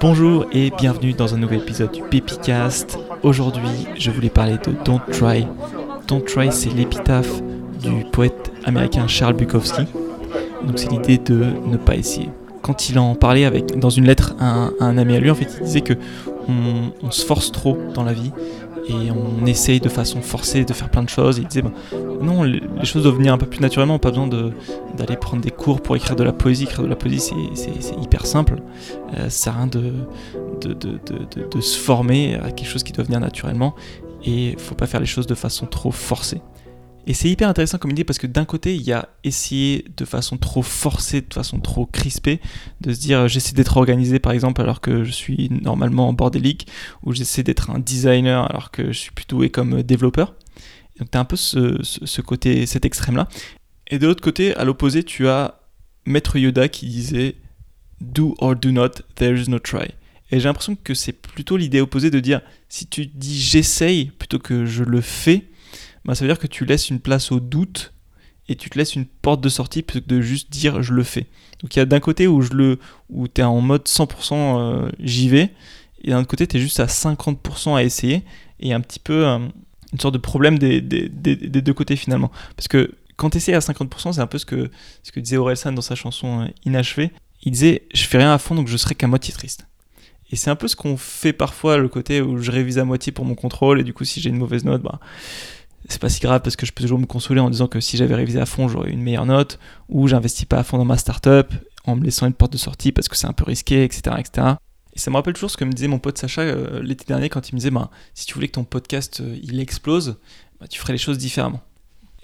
Bonjour et bienvenue dans un nouvel épisode du Pépicast. Aujourd'hui, je voulais parler de Don't Try. Don't Try, c'est l'épitaphe du poète américain Charles Bukowski. Donc c'est l'idée de ne pas essayer. Quand il en parlait avec, dans une lettre à un, ami à lui, en fait, il disait que on se force trop dans la vie et on essaye de façon forcée de faire plein de choses. Et il disait, bah, non, les, choses doivent venir un peu plus naturellement, pas besoin d'aller prendre des cours pour écrire de la poésie. Écrire de la poésie, c'est hyper simple. Euh, ça sert à rien de, se former à quelque chose qui doit venir naturellement. Et faut pas faire les choses de façon trop forcée. Et c'est hyper intéressant comme idée parce que d'un côté, il y a essayer de façon trop forcée, de façon trop crispée, de se dire j'essaie d'être organisé par exemple alors que je suis normalement bordélique, ou j'essaie d'être un designer alors que je suis plutôt comme développeur. Donc tu as un peu ce, côté, cet extrême-là. Et de l'autre côté, à l'opposé, tu as Maître Yoda qui disait Do or do not, there is no try. Et j'ai l'impression que c'est plutôt l'idée opposée de dire si tu dis j'essaye plutôt que je le fais, bah, ça veut dire que tu laisses une place au doute et tu te laisses une porte de sortie plutôt que de juste dire je le fais. Donc il y a d'un côté où je le où tu es en mode 100% euh, j'y vais et d'un autre côté tu es juste à 50% à essayer et un petit peu euh, une sorte de problème des, des, des, deux côtés finalement. Parce que quand tu essaies à 50%, c'est un peu ce que, ce que disait Orelsan dans sa chanson euh, Inachevé. Il disait je fais rien à fond donc je serai qu'à moitié triste. Et c'est un peu ce qu'on fait parfois, le côté où je révise à moitié pour mon contrôle, et du coup, si j'ai une mauvaise note, bah, c'est pas si grave parce que je peux toujours me consoler en disant que si j'avais révisé à fond, j'aurais une meilleure note, ou j'investis pas à fond dans ma startup en me laissant une porte de sortie parce que c'est un peu risqué, etc., etc. Et ça me rappelle toujours ce que me disait mon pote Sacha euh, l'été dernier quand il me disait bah, si tu voulais que ton podcast euh, il explose, bah, tu ferais les choses différemment.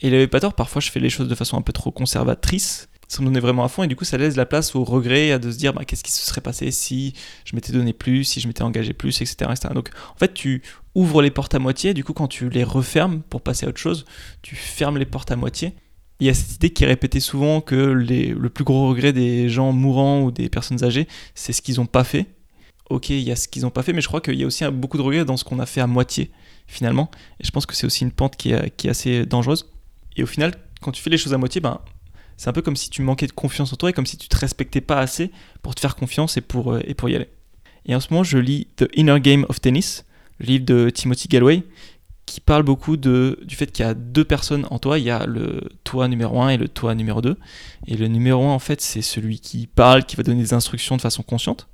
Et il avait pas tort, parfois je fais les choses de façon un peu trop conservatrice, me donner vraiment à fond, et du coup ça laisse la place au regret, à de se dire bah, qu'est-ce qui se serait passé si je m'étais donné plus, si je m'étais engagé plus, etc.. Donc en fait tu ouvres les portes à moitié, du coup quand tu les refermes pour passer à autre chose, tu fermes les portes à moitié. Il y a cette idée qui est répétée souvent que les, le plus gros regret des gens mourants ou des personnes âgées, c'est ce qu'ils n'ont pas fait. Ok, il y a ce qu'ils n'ont pas fait, mais je crois qu'il y a aussi beaucoup de regrets dans ce qu'on a fait à moitié, finalement. Et je pense que c'est aussi une pente qui est assez dangereuse. Et au final, quand tu fais les choses à moitié, ben, c'est un peu comme si tu manquais de confiance en toi et comme si tu te respectais pas assez pour te faire confiance et pour, euh, et pour y aller. Et en ce moment, je lis The Inner Game of Tennis, livre de Timothy Galloway, qui parle beaucoup de, du fait qu'il y a deux personnes en toi. Il y a le toi numéro 1 et le toi numéro 2. Et le numéro 1, en fait, c'est celui qui parle, qui va donner des instructions de façon consciente.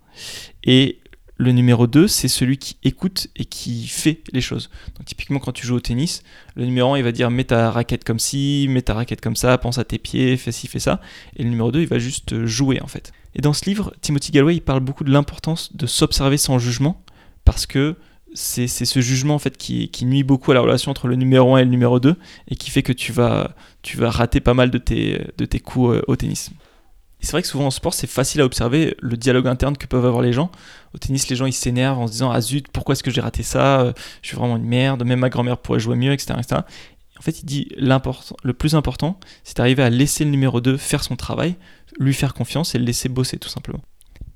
Et le numéro 2, c'est celui qui écoute et qui fait les choses. Typiquement quand tu joues au tennis, le numéro 1 il va dire mets ta raquette comme ci, mets ta raquette comme ça, pense à tes pieds, fais ci, fais ça. Et le numéro 2 il va juste jouer en fait. Et dans ce livre, Timothy Galloway il parle beaucoup de l'importance de s'observer sans jugement parce que c'est ce jugement en fait qui, nuit beaucoup à la relation entre le numéro 1 et le numéro 2 et qui fait que tu vas, tu vas rater pas mal de tes, de tes coups euh, au tennis c'est vrai que souvent en sport, c'est facile à observer le dialogue interne que peuvent avoir les gens. Au tennis, les gens ils s'énervent en se disant Ah zut, pourquoi est-ce que j'ai raté ça? Je suis vraiment une merde, même ma grand-mère pourrait jouer mieux, etc. En fait, il dit le plus important, c'est d'arriver à laisser le numéro 2 faire son travail, lui faire confiance et le laisser bosser tout simplement.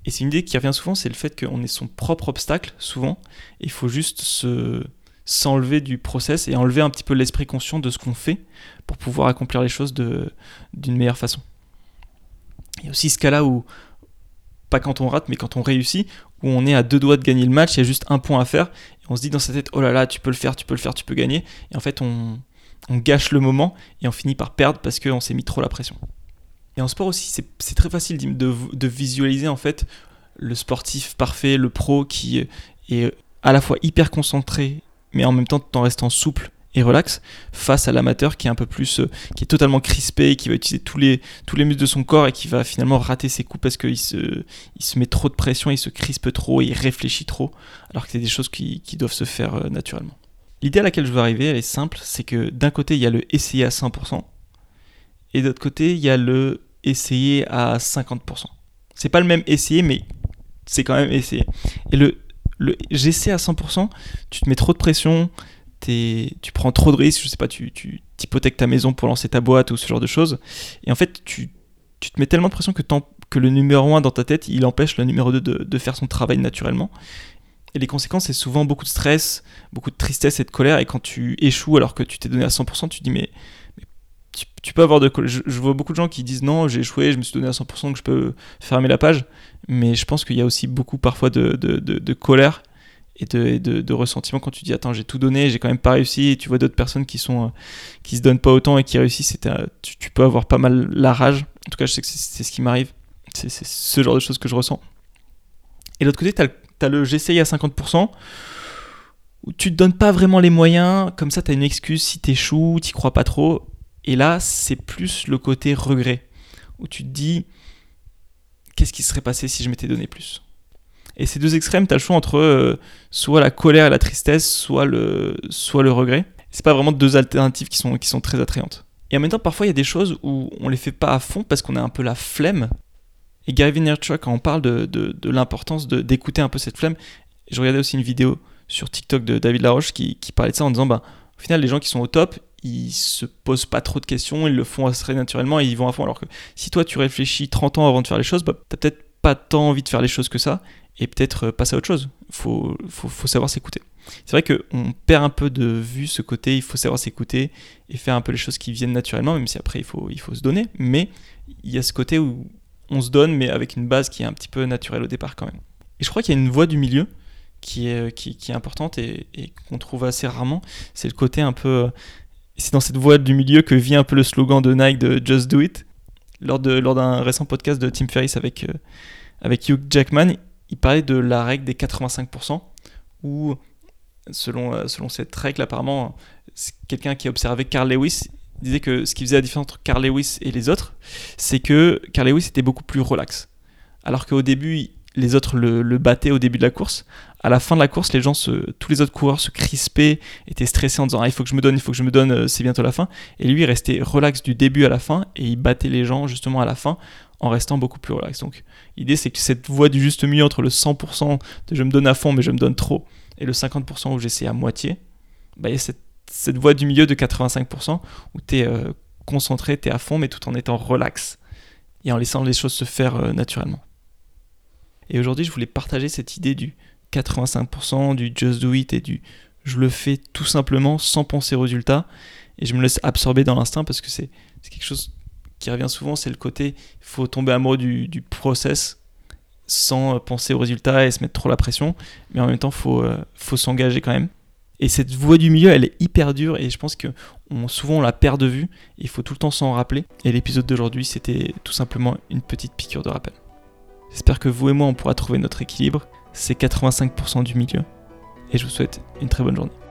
Et c'est une idée qui revient souvent, c'est le fait qu'on est son propre obstacle, souvent. Il faut juste se s'enlever du process et enlever un petit peu l'esprit conscient de ce qu'on fait pour pouvoir accomplir les choses d'une meilleure façon. Il y a aussi ce cas-là où, pas quand on rate, mais quand on réussit, où on est à deux doigts de gagner le match, il y a juste un point à faire, et on se dit dans sa tête, oh là là, tu peux le faire, tu peux le faire, tu peux gagner, et en fait on, gâche le moment, et on finit par perdre parce qu'on s'est mis trop la pression. Et en sport aussi, c'est très facile de, visualiser en fait le sportif parfait, le pro qui est à la fois hyper concentré, mais en même temps tout en restant souple et relax face à l'amateur qui est un peu plus euh, qui est totalement crispé qui va utiliser tous les tous les muscles de son corps et qui va finalement rater ses coups parce qu'il se il se met trop de pression il se crispe trop il réfléchit trop alors que c'est des choses qui, qui doivent se faire euh, naturellement. L'idée à laquelle je veux arriver elle est simple c'est que d'un côté il y a le essayer à 100% et d'autre côté il y a le essayer à 50% c'est pas le même essayer mais c'est quand même essayer. Et le le j'essaie à 100% tu te mets trop de pression tu prends trop de risques, je sais pas, tu, tu hypothèques ta maison pour lancer ta boîte ou ce genre de choses. Et en fait, tu, tu te mets tellement de pression que, que le numéro 1 dans ta tête, il empêche le numéro 2 de, de faire son travail naturellement. Et les conséquences, c'est souvent beaucoup de stress, beaucoup de tristesse et de colère. Et quand tu échoues alors que tu t'es donné à 100%, tu dis mais, tu, peux avoir de je, je, vois beaucoup de gens qui disent non, j'ai échoué, je me suis donné à 100%, que je peux fermer la page. mais je pense qu'il y a aussi beaucoup parfois de, de, colère et de, de, ressentiment quand tu dis attends j'ai tout donné j'ai quand même pas réussi et tu vois d'autres personnes qui sont euh, qui se donnent pas autant et qui réussissent tu, tu, peux avoir pas mal la rage. En tout cas je sais que c'est ce qui m'arrive. C'est ce genre de choses que je ressens. Et l'autre côté tu as, le j'essaye à 50% où tu te donnes pas vraiment les moyens comme ça tu as une excuse si t'échoues t'y crois pas trop. Et là c'est plus le côté regret où tu te dis qu'est-ce qui serait passé si je m'étais donné plus? Et ces deux extrêmes, tu as le choix entre euh, soit la colère et la tristesse, soit le, soit le regret. C'est pas vraiment deux alternatives qui sont, qui sont très attrayantes. Et en même temps, parfois, il y a des choses où on les fait pas à fond parce qu'on a un peu la flemme. Et Gary Vaynerchuk, quand on parle de, de, de l'importance d'écouter un peu cette flemme, je regardais aussi une vidéo sur TikTok de David Laroche qui, qui parlait de ça en disant, bah, au final, les gens qui sont au top, ils se posent pas trop de questions, ils le font assez naturellement et ils vont à fond. Alors que si toi tu réfléchis 30 ans avant de faire les choses, bah, t'as peut-être pas tant envie de faire les choses que ça et peut-être euh, passer à autre chose. Faut, faut, savoir s'écouter. C'est vrai qu'on perd un peu de vue ce côté, il faut savoir s'écouter et faire un peu les choses qui viennent naturellement, même si après il faut, se donner. Mais il y a ce côté où on se donne, mais avec une base qui est un petit peu naturelle au départ quand même. Et je crois qu'il y a une voie du milieu qui est, est importante et, qu'on trouve assez rarement. C'est le côté un peu euh, c'est dans cette voie du milieu que vient un peu le slogan de Nike de Just Do It. Lors, d'un récent podcast de Tim Ferriss euh, avec Hugh Jackman, il parlait de la règle des 85%, où, selon, euh, selon cette règle, apparemment, quelqu'un qui a observé Carl Lewis disait que ce qui faisait la différence entre Carl Lewis et les autres, c'est que Carl Lewis était beaucoup plus relax. Alors qu'au début, les autres le, battaient au début de la course. À la fin de la course, les gens tous les autres coureurs se crispaient, étaient stressés en disant ah, il faut que je me donne, il faut que je me donne, euh, c'est bientôt la fin. Et lui, il restait relax du début à la fin et il battait les gens justement à la fin en restant beaucoup plus relax. Donc l'idée c'est que cette voie du juste milieu entre le 100% de je me donne à fond mais je me donne trop et le 50% où j'essaie à moitié, bah, il y a cette, voie du milieu de 85% où tu es euh, concentré, tu es à fond mais tout en étant relax et en laissant les choses se faire euh, naturellement. Et aujourd'hui, je voulais partager cette idée du 85%, du just do it et du je le fais tout simplement sans penser aux résultats et je me laisse absorber dans l'instinct parce que c'est quelque chose qui revient souvent, c'est le côté il faut tomber amoureux du, process sans euh, penser aux résultats et se mettre trop la pression, mais en même temps, il faut, euh, faut s'engager quand même. Et cette voie du milieu, elle est hyper dure et je pense que on, souvent on la perd de vue. Il faut tout le temps s'en rappeler. Et l'épisode d'aujourd'hui, c'était tout simplement une petite piqûre de rappel. J'espère que vous et moi, on pourra trouver notre équilibre. C'est 85% du milieu. Et je vous souhaite une très bonne journée.